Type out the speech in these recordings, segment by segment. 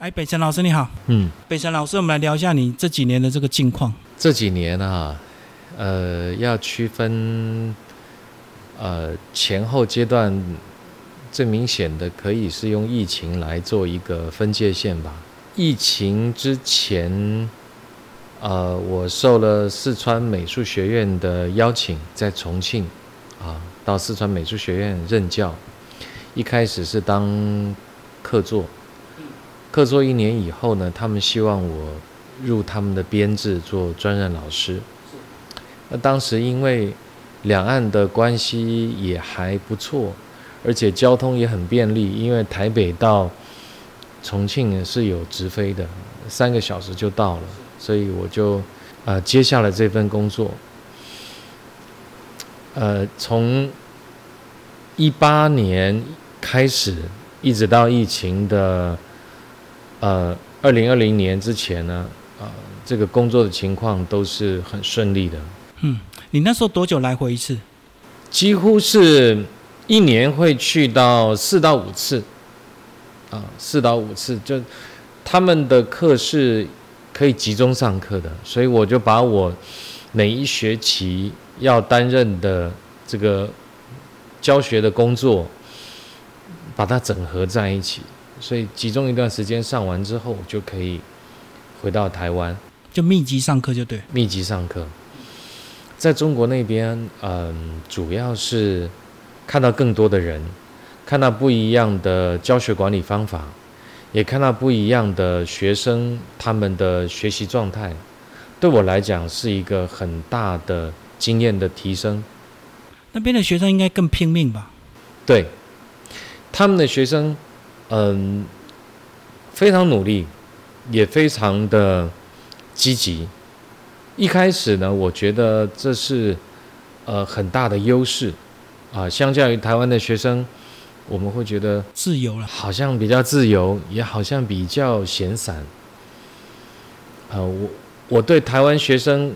哎，北辰老师你好。嗯，北辰老师，我们来聊一下你这几年的这个近况。这几年啊，呃，要区分呃前后阶段，最明显的可以是用疫情来做一个分界线吧。疫情之前，呃，我受了四川美术学院的邀请，在重庆啊，到四川美术学院任教。一开始是当客座。客座一年以后呢，他们希望我入他们的编制做专任老师。那当时因为两岸的关系也还不错，而且交通也很便利，因为台北到重庆是有直飞的，三个小时就到了，所以我就呃接下了这份工作。呃，从一八年开始，一直到疫情的。呃，二零二零年之前呢，呃，这个工作的情况都是很顺利的。嗯，你那时候多久来回一次？几乎是一年会去到四到五次，啊，四到五次，就他们的课是可以集中上课的，所以我就把我每一学期要担任的这个教学的工作，把它整合在一起。所以集中一段时间上完之后，就可以回到台湾，就密集上课就对。密集上课，在中国那边，嗯，主要是看到更多的人，看到不一样的教学管理方法，也看到不一样的学生他们的学习状态，对我来讲是一个很大的经验的提升。那边的学生应该更拼命吧？对，他们的学生。嗯，非常努力，也非常的积极。一开始呢，我觉得这是呃很大的优势啊，相较于台湾的学生，我们会觉得自由了，好像比较自由，也好像比较闲散。啊，我我对台湾学生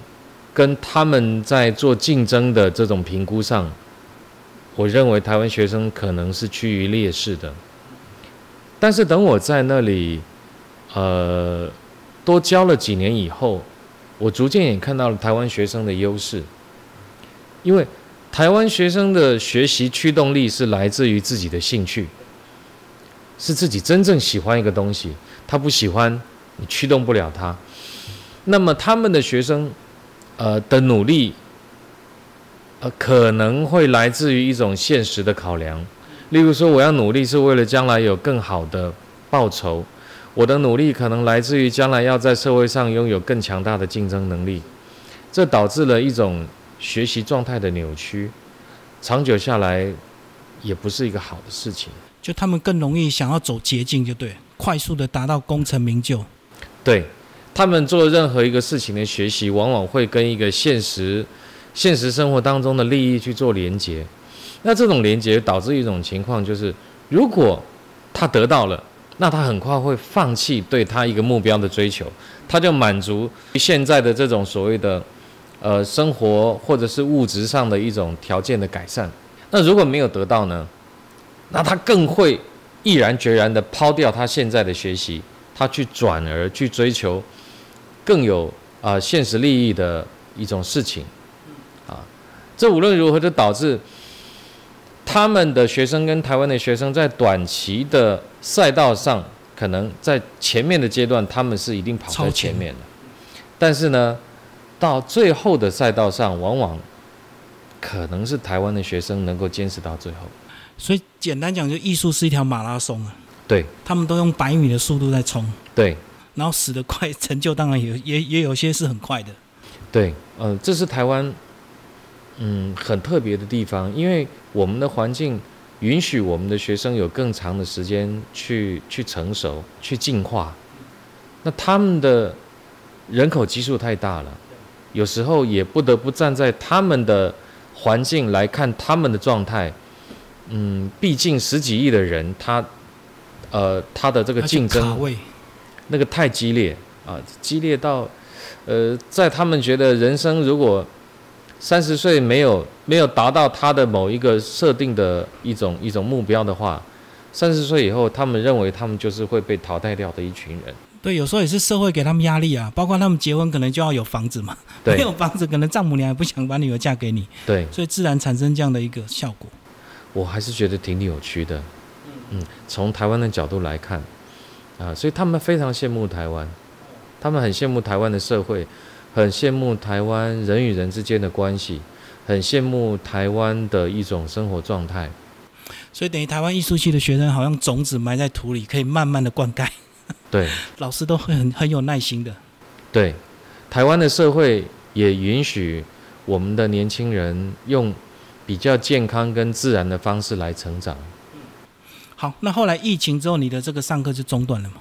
跟他们在做竞争的这种评估上，我认为台湾学生可能是趋于劣势的。但是等我在那里，呃，多教了几年以后，我逐渐也看到了台湾学生的优势。因为台湾学生的学习驱动力是来自于自己的兴趣，是自己真正喜欢一个东西，他不喜欢，你驱动不了他。那么他们的学生，呃的努力，呃可能会来自于一种现实的考量。例如说，我要努力是为了将来有更好的报酬。我的努力可能来自于将来要在社会上拥有更强大的竞争能力。这导致了一种学习状态的扭曲，长久下来也不是一个好的事情。就他们更容易想要走捷径，就对，快速的达到功成名就。对他们做任何一个事情的学习，往往会跟一个现实、现实生活当中的利益去做连结。那这种连接导致一种情况，就是如果他得到了，那他很快会放弃对他一个目标的追求，他就满足现在的这种所谓的呃生活或者是物质上的一种条件的改善。那如果没有得到呢，那他更会毅然决然的抛掉他现在的学习，他去转而去追求更有啊现实利益的一种事情啊。这无论如何就导致。他们的学生跟台湾的学生在短期的赛道上，可能在前面的阶段，他们是一定跑在前面的。但是呢，到最后的赛道上，往往可能是台湾的学生能够坚持到最后。所以简单讲，就艺术是一条马拉松啊。对。他们都用百米的速度在冲。对。然后死得快，成就当然也也也有些是很快的。对，呃，这是台湾。嗯，很特别的地方，因为我们的环境允许我们的学生有更长的时间去去成熟、去进化。那他们的人口基数太大了，有时候也不得不站在他们的环境来看他们的状态。嗯，毕竟十几亿的人，他呃他的这个竞争那个太激烈啊，激烈到呃在他们觉得人生如果。三十岁没有没有达到他的某一个设定的一种一种目标的话，三十岁以后，他们认为他们就是会被淘汰掉的一群人。对，有时候也是社会给他们压力啊，包括他们结婚可能就要有房子嘛，没有房子，可能丈母娘也不想把女儿嫁给你，对，所以自然产生这样的一个效果。我还是觉得挺扭曲的。嗯，从台湾的角度来看，啊，所以他们非常羡慕台湾，他们很羡慕台湾的社会，很羡慕台湾人与人之间的关系，很羡慕台湾的一种生活状态。所以等于台湾艺术系的学生好像种子埋在土里，可以慢慢的灌溉，对 老师都会很很有耐心的。对，台湾的社会也允许我们的年轻人用比较健康跟自然的方式来成长。好，那后来疫情之后，你的这个上课就中断了嘛？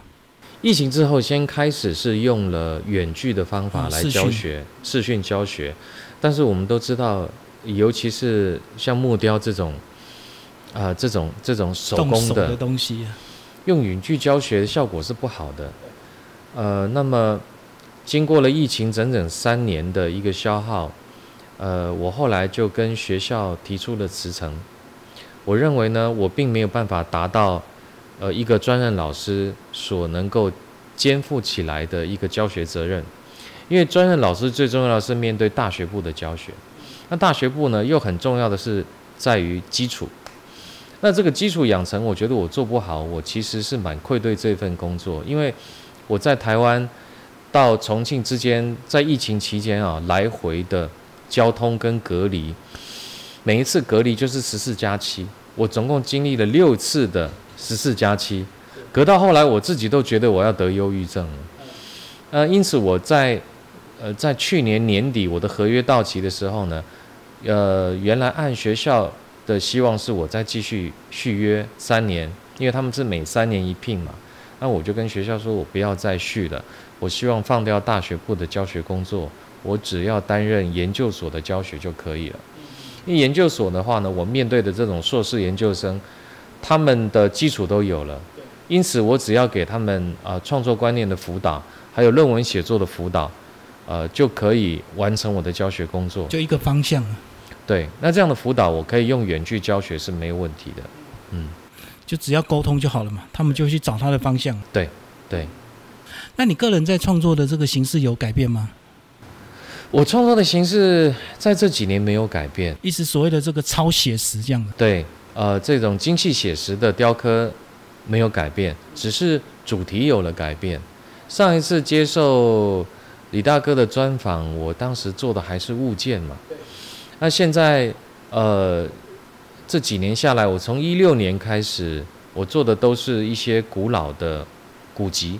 疫情之后，先开始是用了远距的方法来教学，视讯教学。但是我们都知道，尤其是像木雕这种，啊、这种这种手工的东西啊，用远距教学效果是不好的。呃，那么经过了疫情整整三年的一个消耗，呃，我后来就跟学校提出了辞呈。我认为呢，我并没有办法达到呃一个专任老师所能够肩负起来的一个教学责任，因为专任老师最重要的是面对大学部的教学，那大学部呢又很重要的是在于基础。那这个基础养成，我觉得我做不好，我其实是蛮愧对这份工作，因为我在台湾到重庆之间，在疫情期间啊，来回的交通跟隔离，每一次隔离就是十四加七，我总共经历了六次的十四加七，隔到后来我自己都觉得我要得忧郁症了，呃，因此我在呃在去年年底我的合约到期的时候呢，呃，原来按学校的希望是我再继续续约三年，因为他们是每三年一聘嘛。那我就跟学校说，我不要再续了，我希望放掉大学部的教学工作，我只要担任研究所的教学就可以了。因为研究所的话呢，我面对的这种硕士研究生，他们的基础都有了，因此我只要给他们啊、呃创作观念的辅导，还有论文写作的辅导，呃，就可以完成我的教学工作。就一个方向啊，对，那这样的辅导我可以用远距教学是没有问题的。嗯，就只要沟通就好了嘛，他们就去找他的方向。对。对那你个人在创作的这个形式有改变吗？我创作的形式在这几年没有改变。一直所谓的这个超写实这样的，对，呃，这种精细写实的雕刻没有改变，只是主题有了改变。上一次接受李大哥的专访，我当时做的还是物件嘛。那现在，呃，这几年下来，我从一六年开始，我做的都是一些古老的古籍，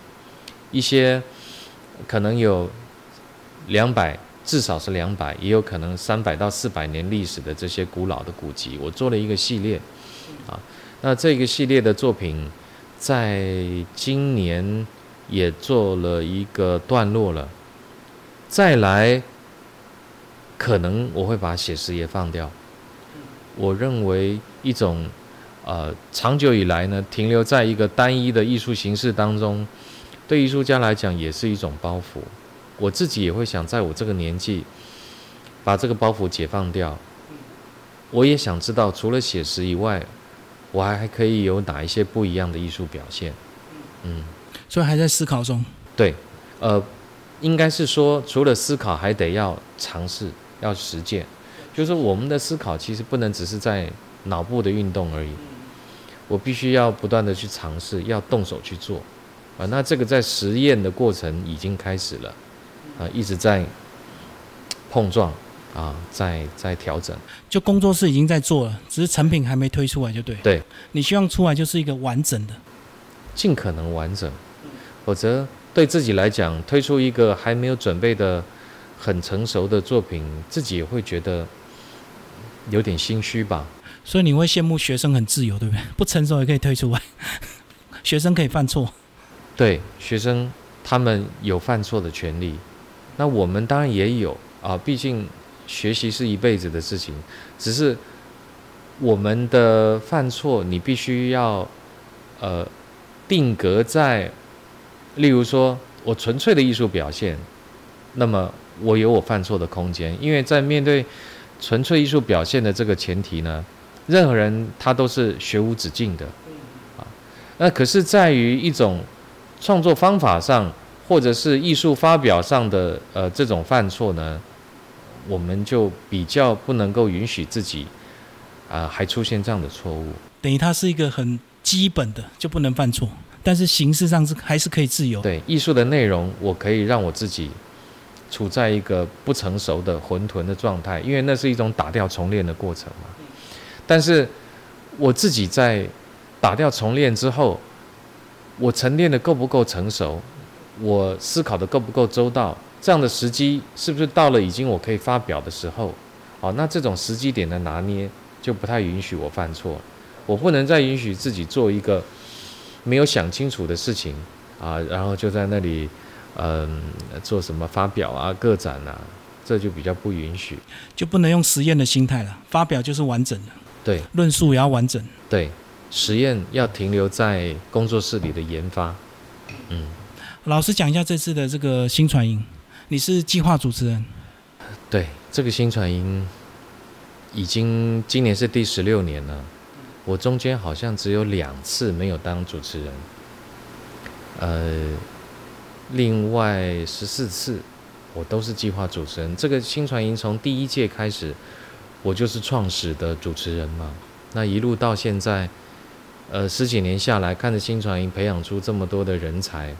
一些可能有两百，至少是两百，也有可能三百到四百年历史的这些古老的古籍，我做了一个系列，啊，那这个系列的作品，在今年也做了一个段落了，再来，可能我会把写实也放掉。我认为一种呃长久以来呢，停留在一个单一的艺术形式当中，对艺术家来讲也是一种包袱。我自己也会想，在我这个年纪，把这个包袱解放掉。我也想知道，除了写实以外，我还还可以有哪一些不一样的艺术表现？嗯，所以还在思考中。对，呃，应该是说，除了思考，还得要尝试，要实践。就是我们的思考其实不能只是在脑部的运动而已，我必须要不断的去尝试，要动手去做。啊，那这个在实验的过程已经开始了，啊，一直在碰撞，啊，在在调整。就工作室已经在做了，只是成品还没推出来，就对。对，你希望出来就是一个完整的，尽可能完整，否则对自己来讲，推出一个还没有准备的很成熟的作品，自己也会觉得有点心虚吧。所以你会羡慕学生很自由，对不对？不成熟也可以推出来，学生可以犯错。对学生，他们有犯错的权利，那我们当然也有啊。毕竟学习是一辈子的事情，只是我们的犯错，你必须要呃定格在，例如说我纯粹的艺术表现，那么我有我犯错的空间，因为在面对纯粹艺术表现的这个前提呢，任何人他都是学无止境的啊。那可是在于一种创作方法上，或者是艺术发表上的呃这种犯错呢，我们就比较不能够允许自己啊还出现这样的错误。等于它是一个很基本的，就不能犯错，但是形式上是还是可以自由。对艺术的内容，我可以让我自己处在一个不成熟的混沌的状态，因为那是一种打掉重练的过程嘛。但是我自己在打掉重练之后，我沉淀的够不够成熟？我思考的够不够周到？这样的时机是不是到了已经我可以发表的时候？好，那这种时机点的拿捏就不太允许我犯错。我不能再允许自己做一个没有想清楚的事情啊，然后就在那里嗯做什么发表啊、个展啊，这就比较不允许。就不能用实验的心态了，发表就是完整的，对论述也要完整。对，实验要停留在工作室里的研发。嗯，老师讲一下这次的这个新传营，你是计划主持人，对，这个新传营已经今年是第十六年了。我中间好像只有两次没有当主持人，呃，另外十四次我都是计划主持人。这个新传营从第一届开始，我就是创始的主持人嘛。那一路到现在，呃，十几年下来，看着新传营培养出这么多的人才，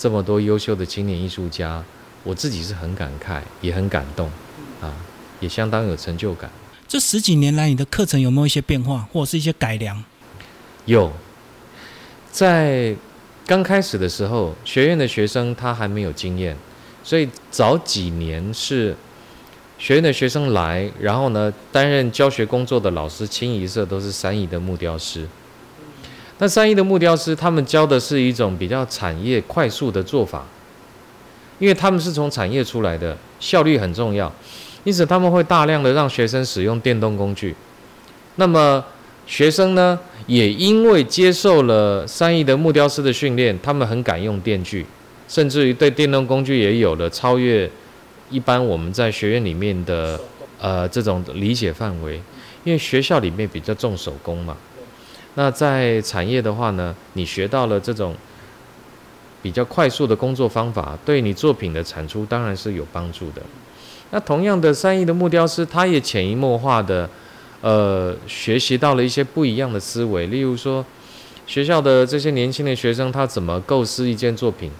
这么多优秀的青年艺术家，我自己是很感慨，也很感动，啊，也相当有成就感。这十几年来，你的课程有没有一些变化，或者是一些改良？有，在刚开始的时候，学院的学生他还没有经验，所以早几年是学院的学生来，然后呢，担任教学工作的老师清一色都是三义的木雕师。那三一的木雕师，他们教的是一种比较产业快速的做法，因为他们是从产业出来的，效率很重要。因此，他们会大量的让学生使用电动工具。那么，学生呢，也因为接受了三一的木雕师的训练，他们很敢用电锯，甚至于对电动工具也有了超越一般我们在学院里面的呃这种理解范围。因为学校里面比较重手工嘛，那在产业的话呢，你学到了这种比较快速的工作方法，对你作品的产出当然是有帮助的。那同样的，三亿的木雕师，他也潜移默化的，呃，学习到了一些不一样的思维。例如说，学校的这些年轻的学生，他怎么构思一件作品？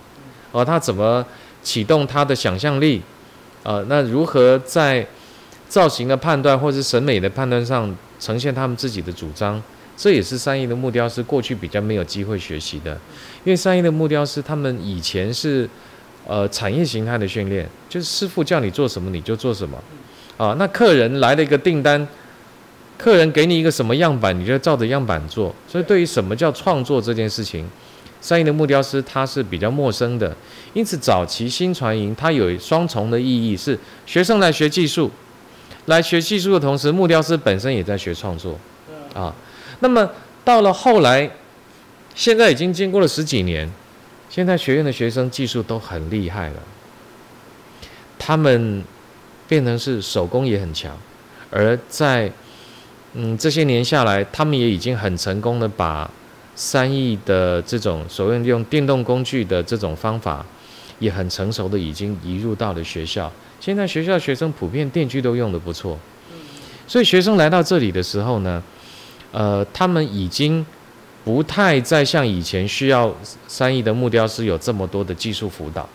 哦，他怎么启动他的想象力？呃，那如何在造型的判断或是审美的判断上呈现他们自己的主张？这也是三亿的木雕师过去比较没有机会学习的，因为三亿的木雕师他们以前是。呃，产业形态的训练，就是师傅叫你做什么你就做什么，啊，那客人来了一个订单，客人给你一个什么样板，你就照着样板做。所以，对于什么叫创作这件事情，三亿的木雕师他是比较陌生的。因此，早期新传营它有双重的意义，是学生来学技术，来学技术的同时，木雕师本身也在学创作，啊，那么到了后来，现在已经经过了十几年。现在学院的学生技术都很厉害了，他们变成是手工也很强，而在嗯这些年下来，他们也已经很成功的把三亿的这种所谓用电动工具的这种方法，也很成熟的已经移入到了学校。现在学校学生普遍电锯都用的不错，所以学生来到这里的时候呢，呃，他们已经。不太再像以前需要三亿的木雕师有这么多的技术辅导，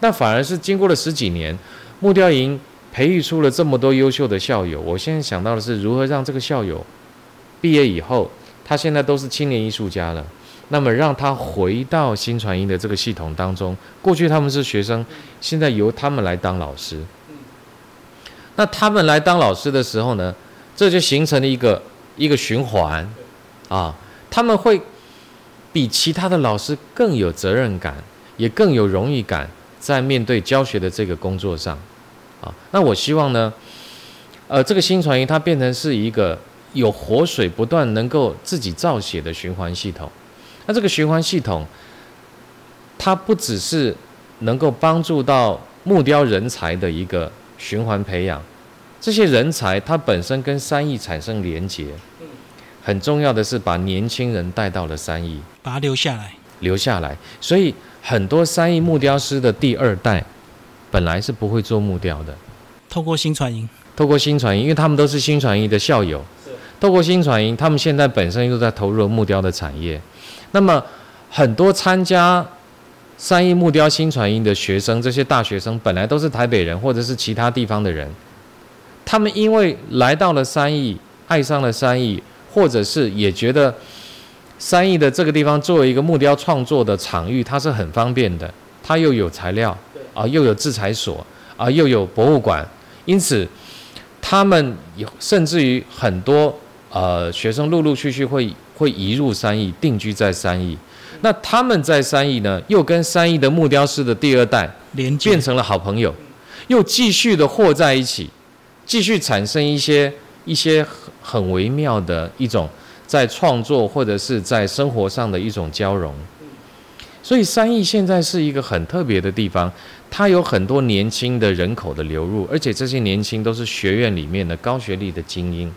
那反而是经过了十几年，木雕营培育出了这么多优秀的校友。我现在想到的是如何让这个校友毕业以后，他现在都是青年艺术家了，那么让他回到新传音的这个系统当中。过去他们是学生，现在由他们来当老师。那他们来当老师的时候呢，这就形成了一个一个循环啊。他们会比其他的老师更有责任感，也更有荣誉感，在面对教学的这个工作上，啊，那我希望呢，呃，这个新传音它变成是一个有活水不断、能够自己造血的循环系统。那这个循环系统，它不只是能够帮助到木雕人才的一个循环培养，这些人才他本身跟三义产生连结。很重要的是把年轻人带到了三义，把他留下来。留下来。所以很多三义木雕师的第二代，本来是不会做木雕的。透过新传营，透过新传营，因为他们都是新传营的校友，透过新传营，他们现在本身又在投入木雕的产业。那么很多参加三义木雕新传营的学生，这些大学生本来都是台北人或者是其他地方的人，他们因为来到了三义，爱上了三义，或者是也觉得三义的这个地方作为一个木雕创作的场域，它是很方便的，它又有材料啊，又有制裁所啊，又有博物馆。因此，他们有甚至于很多呃学生陆陆续续会会移入三义，定居在三义。那他们在三义呢，又跟三义的木雕师的第二代连接变成了好朋友，又继续的和在一起，继续产生一些一些很很微妙的一种在创作或者是在生活上的一种交融。所以三义现在是一个很特别的地方，它有很多年轻的人口的流入，而且这些年轻都是学院里面的高学历的精英。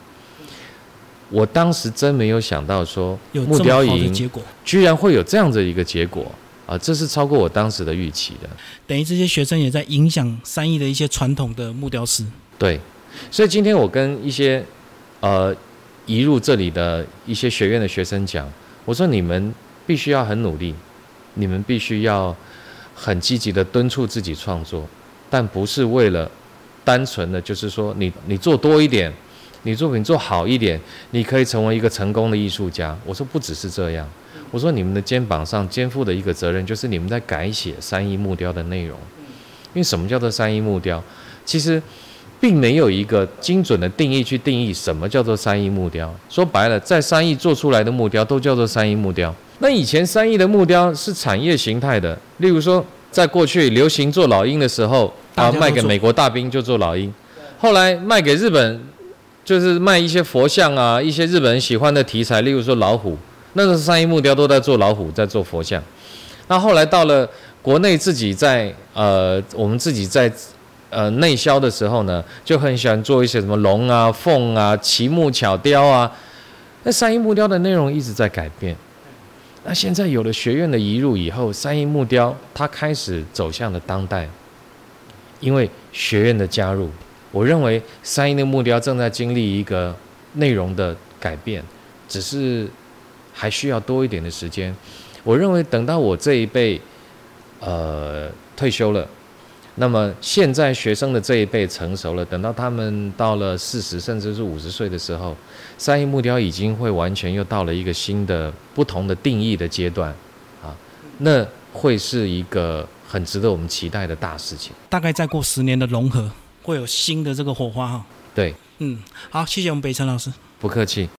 我当时真没有想到说木雕营结果，居然会有这样的一个结果啊！这是超过我当时的预期的。等于这些学生也在影响三义的一些传统的木雕师。对，所以今天我跟一些呃移入这里的一些学院的学生讲，我说你们必须要很努力，你们必须要很积极的敦促自己创作，但不是为了单纯的就是说你你做多一点，你作品做好一点，你可以成为一个成功的艺术家。我说不只是这样，我说你们的肩膀上肩负的一个责任就是你们在改写三一木雕的内容，因为什么叫做三一木雕？其实。并没有一个精准的定义去定义什么叫做三义木雕。说白了，在三义做出来的木雕都叫做三义木雕。那以前三义的木雕是产业形态的，例如说，在过去流行做老鹰的时候，啊，卖给美国大兵就做老鹰，后来卖给日本，就是卖一些佛像啊，一些日本人喜欢的题材，例如说老虎，那个三义木雕都在做老虎，在做佛像。那后来到了国内自己在呃，我们自己在呃内销的时候呢，就很喜欢做一些什么龙啊、凤啊、奇木巧雕啊。那三一木雕的内容一直在改变。那现在有了学院的移入以后，三一木雕它开始走向了当代，因为学院的加入，我认为三一的木雕正在经历一个内容的改变，只是还需要多一点的时间。我认为等到我这一辈，呃，退休了，那么现在学生的这一辈成熟了，等到他们到了四十甚至是五十岁的时候，三义木雕已经会完全又到了一个新的、不同的定义的阶段，啊，那会是一个很值得我们期待的大事情。大概再过十年的融合，会有新的这个火花哈。对，嗯，好，谢谢我们北辰老师。不客气。